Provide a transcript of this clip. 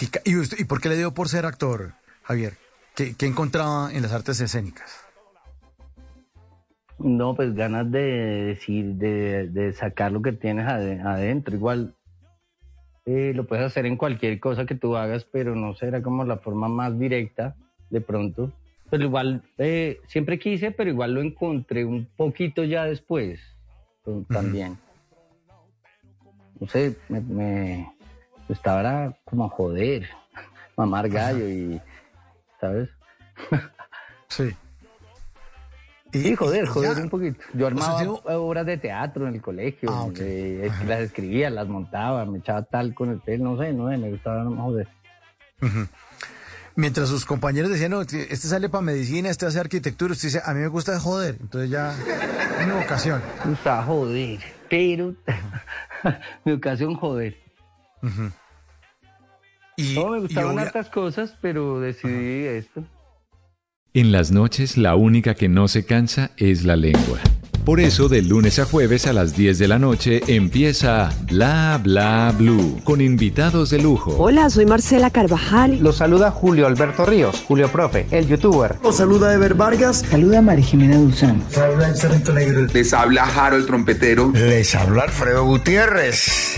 ¿Y, por qué le dio por ser actor, Javier? ¿Qué, encontraba en las artes escénicas? No, pues ganas de decir, de, sacar lo que tienes adentro. Igual eh, lo puedes hacer en cualquier cosa que tú hagas, pero no será como la forma más directa de pronto. Pero igual, eh, siempre quise, pero igual lo encontré un poquito ya después también. No sé, me, estaba como a joder, mamar gallo y, ¿sabes? sí. Sí, joder, joder un poquito. Yo armaba obras de teatro en el colegio, ah, eh, las escribía, las montaba, me echaba tal con el pelo, no sé, no sé, me gustaba joder. Mientras sus compañeros decían, no, este sale para medicina, este hace arquitectura, usted dice, a mí me gusta joder, entonces ya, mi vocación. Me gusta joder, pero mi vocación joder. Y, no, me gustaban otras cosas, pero decidí esto. En las noches la única que no se cansa es la lengua. Por eso, de lunes a jueves a las 10 de la noche empieza Bla Bla Blue con invitados de lujo. Hola, soy Marcela Carvajal. Los saluda Julio Alberto Ríos, Julio Profe, el youtuber. Los saluda Ever Vargas. Saluda María Jimena Duzán. Les habla Jaro el trompetero. Les habla Alfredo Gutiérrez.